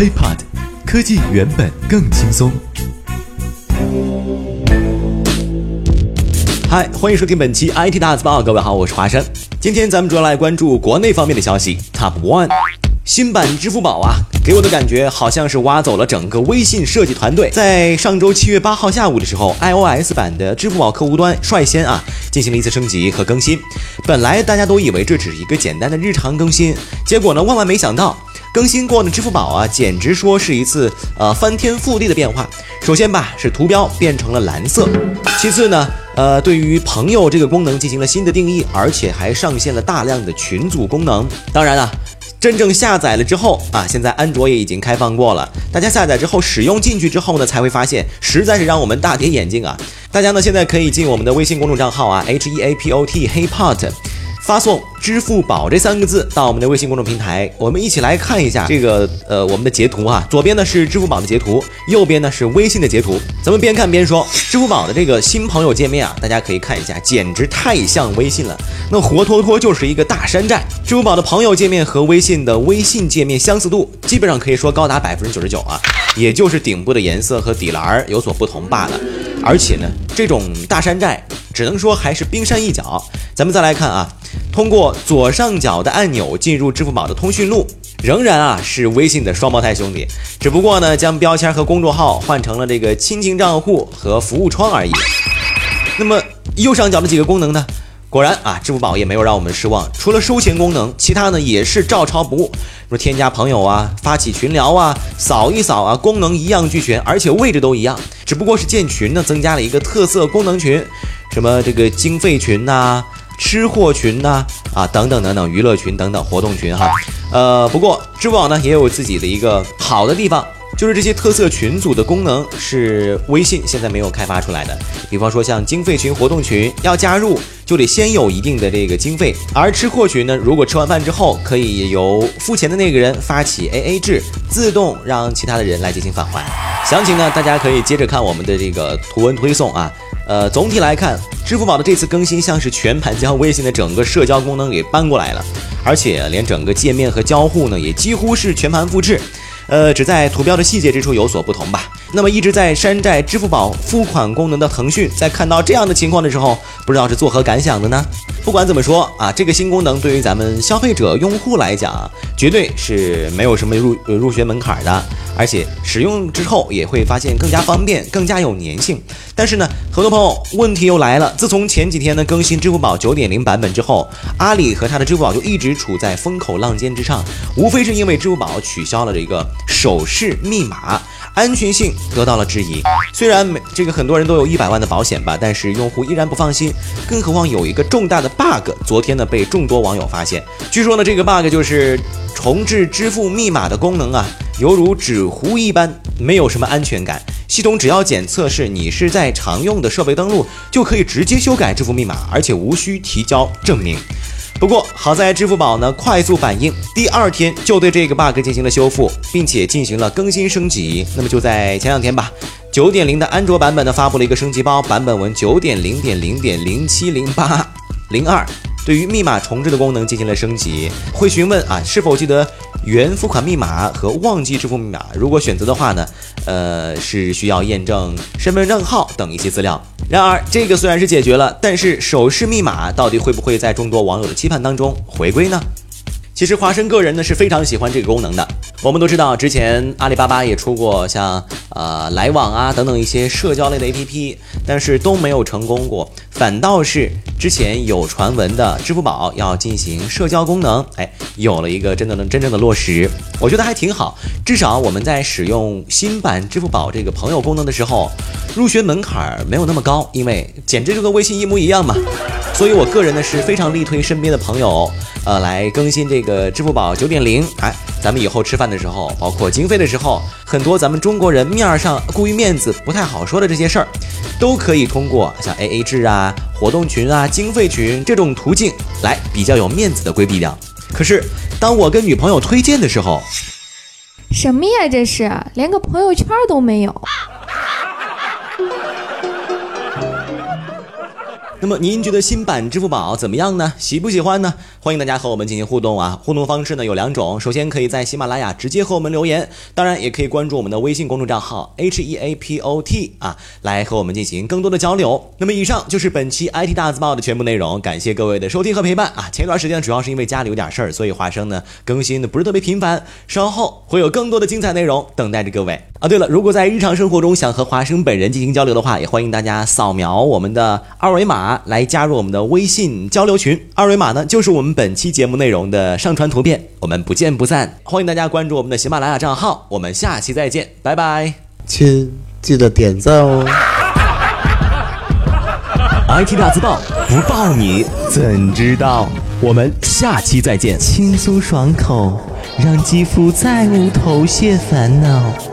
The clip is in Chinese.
apod 科技原本更轻松。嗨，欢迎收听本期 IT 大字报，各位好，我是华山。今天咱们主要来关注国内方面的消息。Top One，新版支付宝啊，给我的感觉好像是挖走了整个微信设计团队。在上周七月八号下午的时候，iOS 版的支付宝客户端率先啊进行了一次升级和更新。本来大家都以为这只是一个简单的日常更新，结果呢，万万没想到。更新过的支付宝啊，简直说是一次呃翻天覆地的变化。首先吧，是图标变成了蓝色；其次呢，呃，对于朋友这个功能进行了新的定义，而且还上线了大量的群组功能。当然了，真正下载了之后啊，现在安卓也已经开放过了。大家下载之后使用进去之后呢，才会发现实在是让我们大跌眼镜啊！大家呢现在可以进我们的微信公众账号啊，H E A P O T HeyPod。发送“支付宝”这三个字到我们的微信公众平台，我们一起来看一下这个呃我们的截图啊。左边呢是支付宝的截图，右边呢是微信的截图。咱们边看边说，支付宝的这个新朋友界面啊，大家可以看一下，简直太像微信了，那活脱脱就是一个大山寨。支付宝的朋友界面和微信的微信界面相似度，基本上可以说高达百分之九十九啊，也就是顶部的颜色和底栏有所不同罢了。而且呢，这种大山寨只能说还是冰山一角。咱们再来看啊。通过左上角的按钮进入支付宝的通讯录，仍然啊是微信的双胞胎兄弟，只不过呢将标签和公众号换成了这个亲情账户和服务窗而已。那么右上角的几个功能呢？果然啊，支付宝也没有让我们失望，除了收钱功能，其他呢也是照抄不误。说添加朋友啊，发起群聊啊，扫一扫啊，功能一样俱全，而且位置都一样，只不过是建群呢增加了一个特色功能群，什么这个经费群呐。吃货群呐，啊，等等等等，娱乐群等等活动群哈，呃，不过支付宝呢也有自己的一个好的地方，就是这些特色群组的功能是微信现在没有开发出来的。比方说像经费群、活动群，要加入就得先有一定的这个经费；而吃货群呢，如果吃完饭之后，可以由付钱的那个人发起 AA 制，自动让其他的人来进行返还。详情呢，大家可以接着看我们的这个图文推送啊。呃，总体来看，支付宝的这次更新像是全盘将微信的整个社交功能给搬过来了，而且连整个界面和交互呢，也几乎是全盘复制。呃，只在图标的细节之处有所不同吧。那么一直在山寨支付宝付款功能的腾讯，在看到这样的情况的时候，不知道是作何感想的呢？不管怎么说啊，这个新功能对于咱们消费者用户来讲，绝对是没有什么入入学门槛的，而且使用之后也会发现更加方便，更加有粘性。但是呢，很多朋友问题又来了，自从前几天呢更新支付宝九点零版本之后，阿里和他的支付宝就一直处在风口浪尖之上，无非是因为支付宝取消了这个手势密码。安全性得到了质疑，虽然每这个很多人都有一百万的保险吧，但是用户依然不放心。更何况有一个重大的 bug，昨天呢被众多网友发现。据说呢这个 bug 就是重置支付密码的功能啊，犹如纸糊一般，没有什么安全感。系统只要检测是你是在常用的设备登录，就可以直接修改支付密码，而且无需提交证明。不过好在支付宝呢快速反应，第二天就对这个 bug 进行了修复，并且进行了更新升级。那么就在前两天吧，九点零的安卓版本呢发布了一个升级包，版本文九点零点零点零七零八零二。对于密码重置的功能进行了升级，会询问啊是否记得原付款密码和忘记支付密码。如果选择的话呢，呃是需要验证身份证号等一些资料。然而这个虽然是解决了，但是手势密码到底会不会在众多网友的期盼当中回归呢？其实华生个人呢是非常喜欢这个功能的。我们都知道，之前阿里巴巴也出过像呃来往啊等等一些社交类的 APP，但是都没有成功过。反倒是之前有传闻的支付宝要进行社交功能，哎，有了一个真的能真正的落实，我觉得还挺好。至少我们在使用新版支付宝这个朋友功能的时候，入学门槛没有那么高，因为简直就跟微信一模一样嘛。所以我个人呢是非常力推身边的朋友，呃，来更新这个支付宝九点零，哎。咱们以后吃饭的时候，包括经费的时候，很多咱们中国人面儿上顾于面子不太好说的这些事儿，都可以通过像 A A 制啊、活动群啊、经费群这种途径来比较有面子的规避掉。可是当我跟女朋友推荐的时候，什么呀？这是连个朋友圈都没有。那么您觉得新版支付宝怎么样呢？喜不喜欢呢？欢迎大家和我们进行互动啊！互动方式呢有两种，首先可以在喜马拉雅直接和我们留言，当然也可以关注我们的微信公众账号 H E A P O T 啊，来和我们进行更多的交流。那么以上就是本期 IT 大字报的全部内容，感谢各位的收听和陪伴啊！前一段时间主要是因为家里有点事儿，所以华生呢更新的不是特别频繁，稍后会有更多的精彩内容等待着各位啊！对了，如果在日常生活中想和华生本人进行交流的话，也欢迎大家扫描我们的二维码码来加入我们的微信交流群。二维码呢，就是我们本期节目内容的上传图片。我们不见不散。欢迎大家关注我们的喜马拉雅账号。我们下期再见，拜拜。亲，记得点赞哦。IT 大字报不报你怎知道？我们下期再见。轻松爽口，让肌肤再无头屑烦恼。